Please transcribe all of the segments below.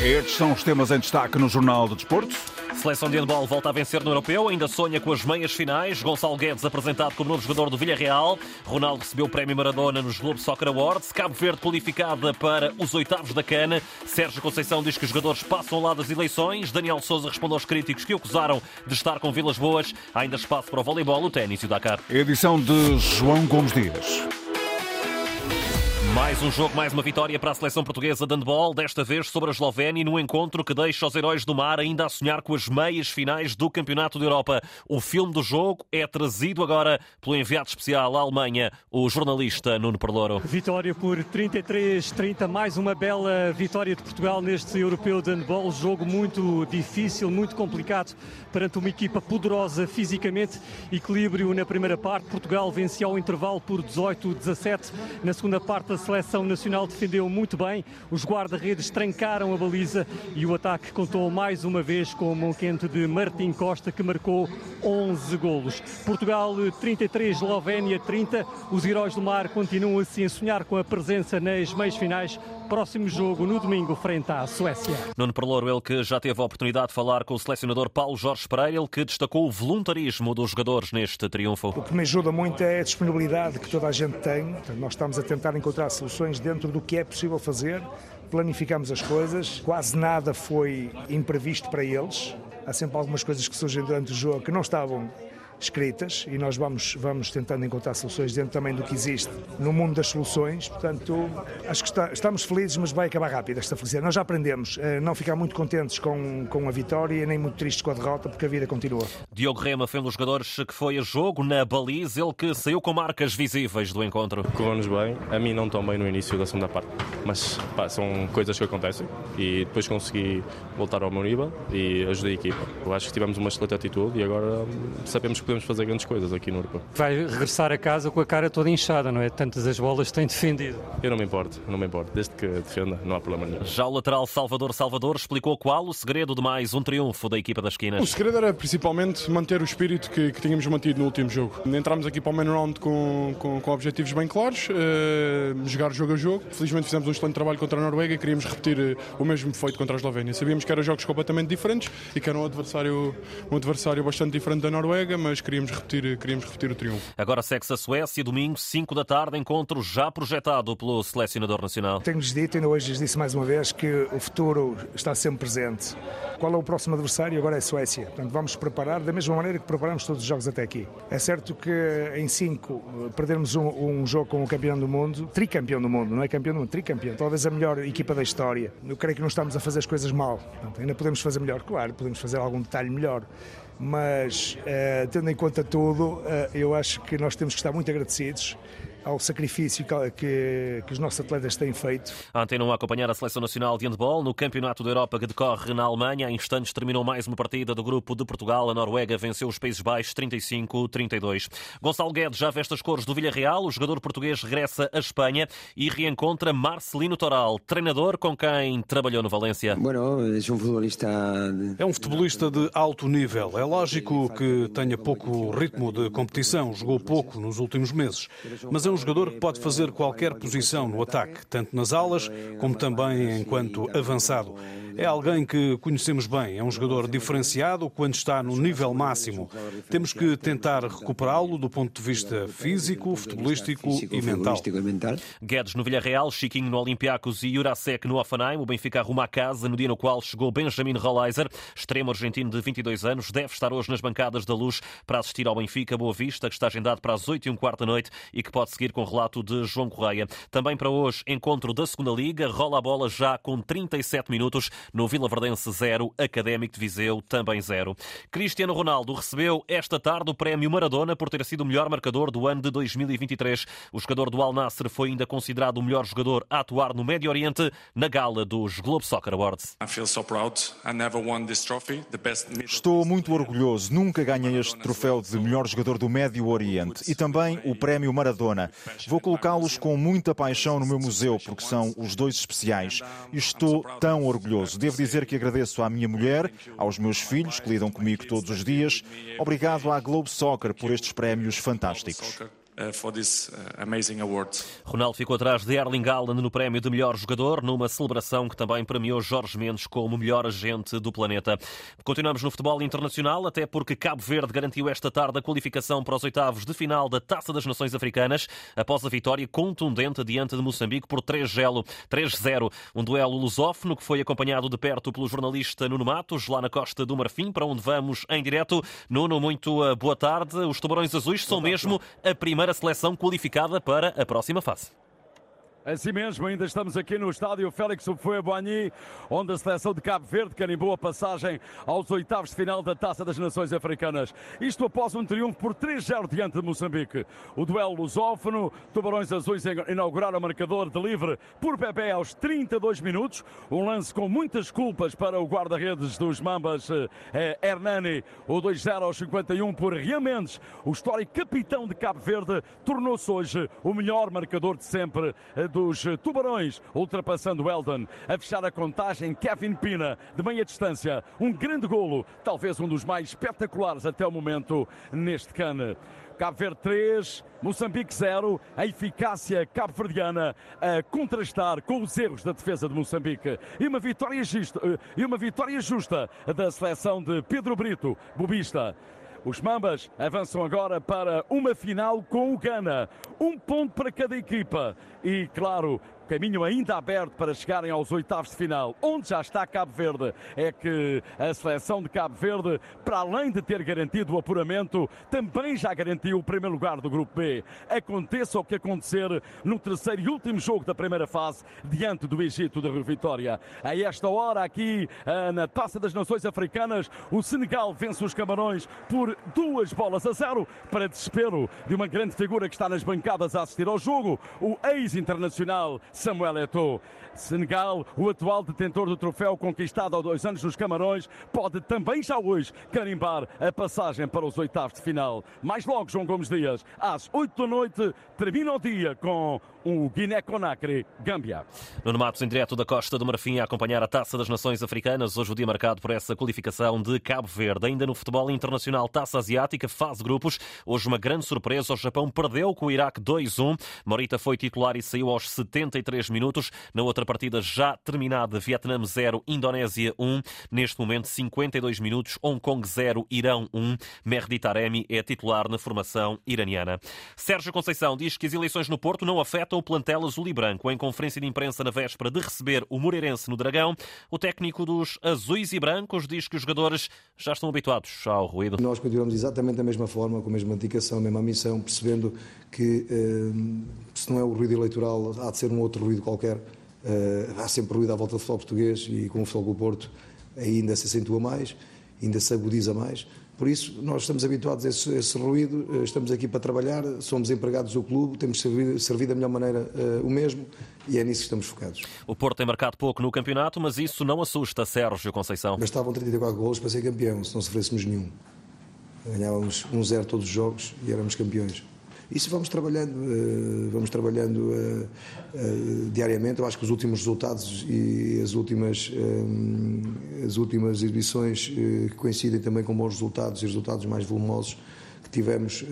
Estes são os temas em destaque no Jornal do Desporto. Seleção de handball volta a vencer no Europeu, ainda sonha com as meias finais. Gonçalo Guedes apresentado como novo jogador do Villarreal. Ronaldo recebeu o prémio Maradona nos Globo Soccer Awards. Cabo Verde qualificada para os oitavos da cana. Sérgio Conceição diz que os jogadores passam lá das eleições. Daniel Souza respondeu aos críticos que o acusaram de estar com Vilas Boas. Há ainda espaço para o voleibol, o ténis e o Dakar. Edição de João Gomes Dias. Mais um jogo, mais uma vitória para a seleção portuguesa de handball, desta vez sobre a Eslovénia, no encontro que deixa os heróis do mar ainda a sonhar com as meias finais do Campeonato da Europa. O filme do jogo é trazido agora pelo enviado especial à Alemanha, o jornalista Nuno Perlouro. Vitória por 33-30, mais uma bela vitória de Portugal neste europeu de handball. Jogo muito difícil, muito complicado perante uma equipa poderosa fisicamente. Equilíbrio na primeira parte. Portugal vencia ao intervalo por 18-17. Na segunda parte, a seleção nacional defendeu muito bem, os guarda-redes trancaram a baliza e o ataque contou mais uma vez com a mão quente de Martim Costa, que marcou 11 golos. Portugal 33, Eslovénia 30. Os heróis do mar continuam assim a sonhar com a presença nas meias finais. Próximo jogo no domingo, frente à Suécia. Nuno Perlouro, ele que já teve a oportunidade de falar com o selecionador Paulo Jorge Pereira, ele que destacou o voluntarismo dos jogadores neste triunfo. O que me ajuda muito é a disponibilidade que toda a gente tem. Nós estamos a tentar encontrar soluções dentro do que é possível fazer. Planificamos as coisas, quase nada foi imprevisto para eles. Há sempre algumas coisas que surgem durante o jogo que não estavam escritas e nós vamos, vamos tentando encontrar soluções dentro também do que existe no mundo das soluções. Portanto, acho que está, estamos felizes, mas vai acabar rápido esta felicidade. Nós já aprendemos a não ficar muito contentes com, com a vitória nem muito tristes com a derrota, porque a vida continua. Diogo Rema foi um dos jogadores que foi a jogo na baliza, ele que saiu com marcas visíveis do encontro. Correu-nos bem, a mim não tão bem no início da segunda parte, mas pá, são coisas que acontecem e depois consegui voltar ao meu nível e ajudei a equipa. Eu acho que tivemos uma excelente atitude e agora sabemos que podemos fazer grandes coisas aqui no Europeu. Vai regressar a casa com a cara toda inchada, não é? Tantas as bolas têm defendido. Eu não me importo, não me importo. Desde que defenda, não há problema nenhum. Já o lateral Salvador Salvador explicou qual o segredo de mais um triunfo da equipa das esquinas. O segredo era principalmente manter o espírito que, que tínhamos mantido no último jogo. Entramos aqui para o main round com, com, com objetivos bem claros, uh, jogar jogo a jogo. Felizmente fizemos um excelente trabalho contra a Noruega e queríamos repetir uh, o mesmo feito contra a Eslovénia. Sabíamos que eram jogos completamente diferentes e que era um adversário, um adversário bastante diferente da Noruega, mas queríamos repetir, queríamos repetir o triunfo. Agora segue-se a Suécia, domingo, 5 da tarde, encontro já projetado pelo selecionador nacional. Tenho-lhes dito, ainda hoje lhes disse mais uma vez, que o futuro está sempre presente. Qual é o próximo adversário? Agora é a Suécia. Portanto, vamos preparar da mesma maneira que preparamos todos os jogos até aqui. É certo que em 5 perdermos um, um, jogo com o campeão do mundo, tricampeão do mundo, não é campeão do mundo, tricampeão, talvez a melhor equipa da história. Eu creio que não estamos a fazer as coisas mal. Portanto, ainda podemos fazer melhor, claro, podemos fazer algum detalhe melhor mas uh, tendo em conta tudo, uh, eu acho que nós temos que estar muito agradecidos ao sacrifício que, que, os nossos atletas têm feito. Antena 1 a acompanhar a Seleção Nacional de Handball no Campeonato da Europa que decorre na Alemanha. Em instantes terminou mais uma partida do grupo de Portugal. A Noruega venceu os Países Baixos 35-32. Gonçalo Guedes já veste as cores do Villarreal. O jogador português regressa à Espanha e reencontra Marcelino Toral, treinador com quem trabalhou no Valência. É um. É um futebolista de alto nível. É lógico que tenha pouco ritmo de competição, jogou pouco nos últimos meses, mas é um jogador que pode fazer qualquer posição no ataque, tanto nas alas como também enquanto avançado. É alguém que conhecemos bem, é um jogador diferenciado quando está no nível máximo. Temos que tentar recuperá-lo do ponto de vista físico, futebolístico e mental. Guedes no Villarreal, Chiquinho no Olympiacos e Jurasek no Offenheim. O Benfica arruma a casa no dia no qual chegou Benjamin Rolleiser, extremo argentino de 22 anos, deve estar hoje nas bancadas da luz para assistir ao Benfica Boa Vista, que está agendado para as 8 e um quarto da noite e que pode seguir com o relato de João Correia. Também para hoje, encontro da segunda Liga, rola a bola já com 37 minutos. No Vila Verdense 0, Académico de Viseu também 0. Cristiano Ronaldo recebeu esta tarde o prémio Maradona por ter sido o melhor marcador do ano de 2023. O jogador do Al Nassr foi ainda considerado o melhor jogador a atuar no Médio Oriente na gala dos Globe Soccer Awards. Estou muito orgulhoso. Nunca ganhei este troféu de melhor jogador do Médio Oriente e também o prémio Maradona. Vou colocá-los com muita paixão no meu museu porque são os dois especiais estou tão orgulhoso. Devo dizer que agradeço à minha mulher, aos meus filhos que lidam comigo todos os dias. Obrigado à Globe Soccer por estes prémios fantásticos. Uh, for this uh, amazing award. Ronaldo ficou atrás de Erling Haaland no prémio de melhor jogador, numa celebração que também premiou Jorge Mendes como melhor agente do planeta. Continuamos no futebol internacional, até porque Cabo Verde garantiu esta tarde a qualificação para os oitavos de final da Taça das Nações Africanas, após a vitória contundente diante de Moçambique por 3-0. Um duelo lusófono que foi acompanhado de perto pelo jornalista Nuno Matos, lá na Costa do Marfim, para onde vamos em direto. Nuno, muito uh, boa tarde. Os Tubarões Azuis são mesmo a primeira seleção qualificada para a próxima fase. Assim mesmo, ainda estamos aqui no estádio Félix Houphouët-Boigny, onde a seleção de Cabo Verde carimbou a passagem aos oitavos de final da Taça das Nações Africanas. Isto após um triunfo por 3-0 diante de Moçambique. O duelo lusófono, Tubarões Azuis inauguraram o marcador de livre por Bebé aos 32 minutos. Um lance com muitas culpas para o guarda-redes dos Mambas, eh, Hernani. O 2-0 aos 51 por Rian Mendes. O histórico capitão de Cabo Verde tornou-se hoje o melhor marcador de sempre eh, do dos Tubarões, ultrapassando Eldon. A fechar a contagem, Kevin Pina, de meia distância. Um grande golo, talvez um dos mais espetaculares até o momento neste cano. Cabo Verde 3, Moçambique 0, a eficácia cabo-verdiana a contrastar com os erros da defesa de Moçambique. E uma vitória justa, e uma vitória justa da seleção de Pedro Brito, bobista. Os Mambas avançam agora para uma final com o Gana. Um ponto para cada equipa. E, claro, caminho ainda aberto para chegarem aos oitavos de final, onde já está Cabo Verde. É que a seleção de Cabo Verde, para além de ter garantido o apuramento, também já garantiu o primeiro lugar do Grupo B. Aconteça o que acontecer no terceiro e último jogo da primeira fase, diante do Egito da Rio Vitória. A esta hora, aqui ah, na Taça das Nações Africanas, o Senegal vence os Camarões por duas bolas a zero, para desespero de uma grande figura que está nas bancadas a assistir ao jogo, o ex-internacional Samuel Eto'o. Senegal, o atual detentor do troféu conquistado há dois anos nos Camarões, pode também já hoje carimbar a passagem para os oitavos de final. Mais logo, João Gomes Dias, às oito da noite, termina o dia com o Guiné-Conakry, Gâmbia. Nuno Matos, em direto da Costa do Marfim, a acompanhar a Taça das Nações Africanas. Hoje o dia marcado por essa qualificação de Cabo Verde. Ainda no futebol internacional, Taça Asiática, fase grupos. Hoje uma grande surpresa. O Japão perdeu com o Iraque 2-1. Morita foi titular e saiu aos 73 minutos. Na outra partida já terminada, Vietnã 0, Indonésia 1. Neste momento, 52 minutos, Hong Kong 0, Irão 1. Mehdi Taremi é titular na formação iraniana. Sérgio Conceição diz que as eleições no Porto não afetam o plantel azul e branco. Em conferência de imprensa na véspera de receber o Moreirense no Dragão, o técnico dos azuis e brancos diz que os jogadores já estão habituados ao ruído. Nós continuamos exatamente da mesma forma, com a mesma dedicação, a mesma missão, percebendo que eh, se não é o ruído eleitoral, há de ser um outro ruído qualquer. Eh, há sempre ruído à volta do futebol português e com o futebol do Porto ainda se acentua mais, ainda se agudiza mais. Por isso, nós estamos habituados a esse, a esse, ruído, eh, estamos aqui para trabalhar, somos empregados do clube, temos servido, servido da melhor maneira uh, o mesmo e é nisso que estamos focados. O Porto tem marcado pouco no campeonato, mas isso não assusta Sérgio Conceição. Bastavam 34 golos para ser campeão, se não sofrêssemos nenhum. Ganhávamos 1-0 todos os jogos e éramos campeões. Isso vamos trabalhando, uh, vamos trabalhando uh, uh, diariamente. Eu acho que os últimos resultados e as últimas, as últimas exibições que coincidem também com bons resultados e resultados mais volumosos que tivemos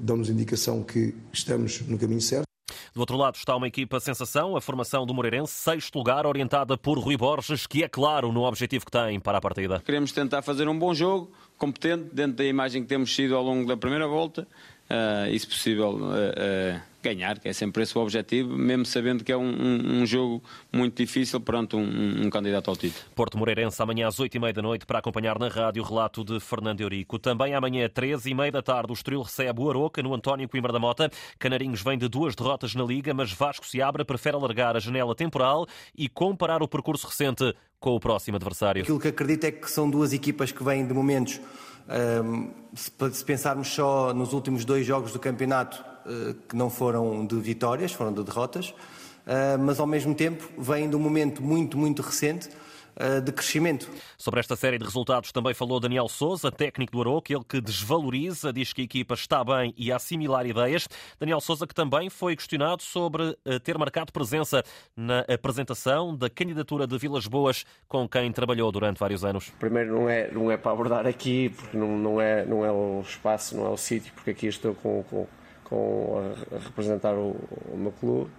dão-nos indicação que estamos no caminho certo. Do outro lado está uma equipa sensação, a formação do Moreirense, sexto lugar, orientada por Rui Borges, que é claro no objetivo que tem para a partida. Queremos tentar fazer um bom jogo, competente, dentro da imagem que temos sido ao longo da primeira volta uh, e, se possível, uh, uh, ganhar, que é sempre esse o objetivo, mesmo sabendo que é um, um, um jogo muito difícil perante um, um, candidato ao título. Porto Moreirense, amanhã às 8h30 da noite, para acompanhar na rádio o relato de Fernando Eurico. Também amanhã, às 13h30 da tarde, o Estoril recebe o Aroca no António Coimbra da Mota. Canarinhos vem de duas derrotas na Liga, mas Vasco se abre, prefere alargar a janela temporal e comparar o percurso recente com o próximo adversário. Aquilo que acredito é que são duas equipas que vêm de momentos se pensarmos só nos últimos dois jogos do campeonato, eh, que não foram de vitórias, foram de derrotas, mas ao mesmo tempo vêm de um momento muito, muito recente de crescimento. Sobre esta série de resultados também falou Daniel Souza, técnico do Aroca, ele que desvaloriza, diz que a equipa está bem e a assimilar ideias. Daniel Souza que também foi questionado sobre eh, ter marcado presença na apresentação da candidatura de Vilas Boas com quem trabalhou durante vários anos. Primeiro não é, não é para abordar aqui, porque não, não, é, não é o espaço, não é o sítio, porque aqui estou com, com com a, a representar o, o, meu clube.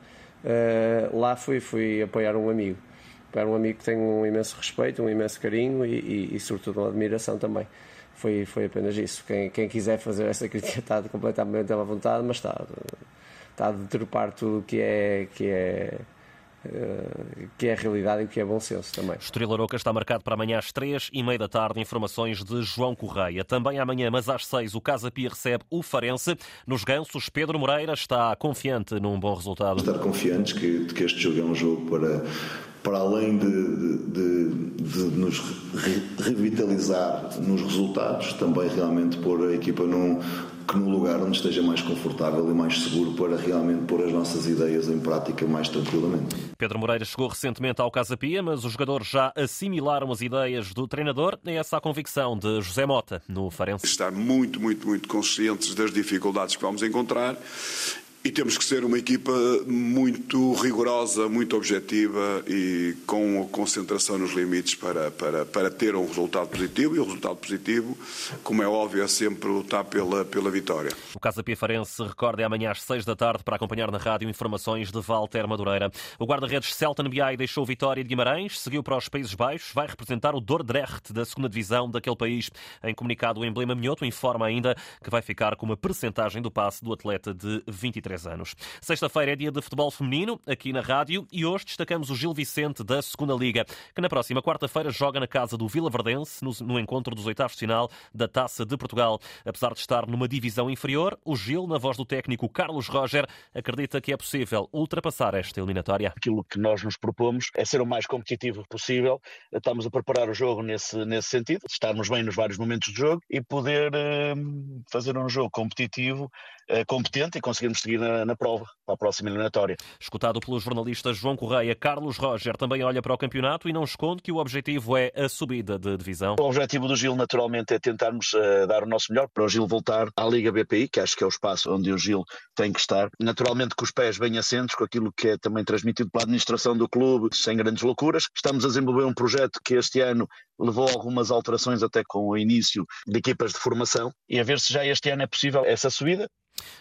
Uh, lá fui, fui apoiar um amigo. Apoiar um amigo que tem um imenso respeito, um imenso carinho e, e, e sobretudo, uma admiração também. Foi, foi apenas isso. Quem, quem quiser fazer essa crítica está completamente à vontade, mas está, está a deturpar tudo que é, que é eh, que é a realidade e que é bom senso também. Estoril Aroca está marcado para amanhã às três e meia da tarde. Informações de João Correia. Também amanhã, mas às seis, o Casa Pia recebe o Farense. Nos gansos, Pedro Moreira está confiante num bom resultado. Estar confiantes que, que este jogo é um jogo para, para além de, de, de, de nos revitalizar nos resultados, também realmente pôr a equipa num, que num lugar onde esteja mais confortável e mais seguro para realmente pôr as nossas ideias em prática mais tranquilamente. Pedro Moreira chegou recentemente ao Casa Pia, mas os jogadores já assimilaram as ideias do treinador e essa a convicção de José Mota no Farense. Estar muito, muito, muito conscientes das dificuldades que vamos encontrar e temos que ser uma equipa muito rigorosa, muito objetiva e com concentração nos limites para, para, para ter um resultado positivo. E o resultado positivo, como é óbvio, é sempre lutar pela, pela vitória. O Casa Pifarense recorda é amanhã às seis da tarde para acompanhar na rádio informações de Walter Madureira. O guarda-redes Celta Biai deixou Vitória de Guimarães, seguiu para os Países Baixos, vai representar o Dordrecht da segunda divisão daquele país. Em comunicado, o emblema Minhoto informa ainda que vai ficar com uma percentagem do passe do atleta de 23 23 anos. Sexta-feira é dia de futebol feminino, aqui na rádio, e hoje destacamos o Gil Vicente da Segunda Liga, que na próxima quarta-feira joga na casa do Vila Verdense, no, encontro dos oitavos de final da Taça de Portugal. Apesar de estar numa divisão inferior, o Gil, na voz do técnico Carlos Roger, acredita que é possível ultrapassar esta eliminatória. Aquilo que nós nos propomos é ser o mais competitivo possível. Estamos a preparar o jogo nesse, nesse sentido, estarmos bem nos vários momentos do jogo e poder eh, fazer um jogo competitivo eh, competente e conseguirmos seguir na, na, prova para a próxima eliminatória. Escutado pelos jornalistas João Correia, Carlos Roger também olha para o campeonato e não esconde que o objetivo é a subida de divisão. O objetivo do Gil naturalmente é tentarmos uh, dar o nosso melhor para o Gil voltar à Liga BPI, que acho que é o espaço onde o Gil tem que estar. Naturalmente com os pés bem assentos, com aquilo que é também transmitido pela administração do clube, sem grandes loucuras. Estamos a desenvolver um projeto que este ano levou algumas alterações até com o início de equipas de formação e a ver se já este ano é possível essa subida.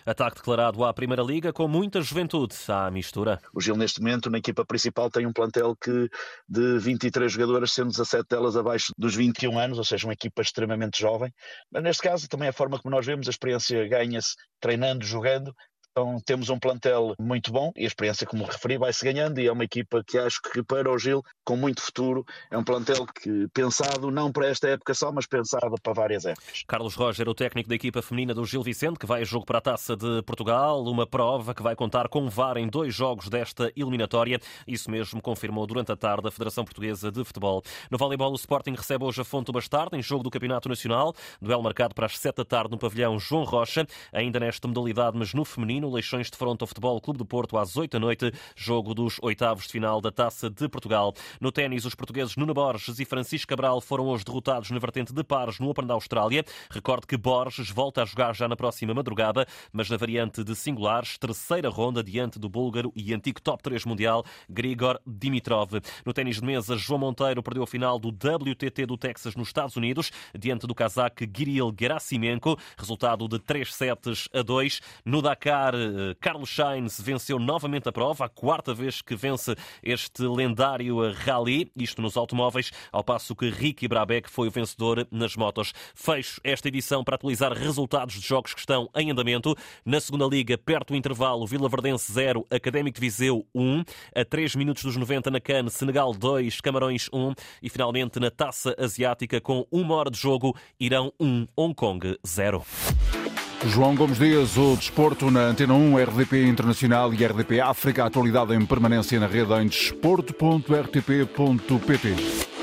Ataque declarado à Primeira Liga com muita juventude à mistura. O Gil, neste momento, na equipa principal, tem um plantel que de 23 jogadoras, sendo 17 delas abaixo dos 21 anos, ou seja, uma equipa extremamente jovem. Mas neste caso, também a forma como nós vemos, a experiência ganha-se treinando, jogando, então temos um plantel muito bom e a experiência, como referi, vai-se ganhando e é uma equipa que acho que para o Gil com muito futuro. É um plantel que pensado não para esta época só, mas pensado para várias épocas. Carlos Roger, o técnico da equipa feminina do Gil Vicente, que vai a jogo para a Taça de Portugal, uma prova que vai contar com VAR em dois jogos desta eliminatória. Isso mesmo confirmou durante a tarde a Federação Portuguesa de Futebol. No voleibol, o Sporting recebe hoje a Fonte do Bastardo em jogo do Campeonato Nacional. Duelo marcado para as sete da tarde no pavilhão João Rocha. Ainda nesta modalidade, mas no feminino, no Leixões de Fronte ao Futebol Clube do Porto às 8 da noite, jogo dos oitavos de final da Taça de Portugal. No ténis, os portugueses Nuno Borges e Francisco Cabral foram hoje derrotados na vertente de pares no Open da Austrália. Recorde que Borges volta a jogar já na próxima madrugada, mas na variante de singulares, terceira ronda diante do búlgaro e antigo top 3 mundial Grigor Dimitrov. No ténis de mesa, João Monteiro perdeu a final do WTT do Texas nos Estados Unidos, diante do cazaque Giril Gerasimenko, resultado de 3 sets a 2. No Dakar, eh, Carlos Sainz venceu novamente a prova, a quarta vez que vence este lendário rally, isto nos automóveis, ao passo que Ricky Brabeck foi o vencedor nas motos. Fecho esta edição para atualizar resultados de jogos que estão em andamento. Na segunda liga, perto do intervalo, Vila Verdense 0, Académico de Viseu 1, a 3 minutos dos 90 na CAN, Senegal 2, Camarões 1 e finalmente na Taça Asiática com uma hora de jogo, Irão 1, Hong Kong 0. João Gomes Dias, o desporto na Antena 1, RDP Internacional e RDP África. Atualidade em permanência na rede em desporto.rtp.pt.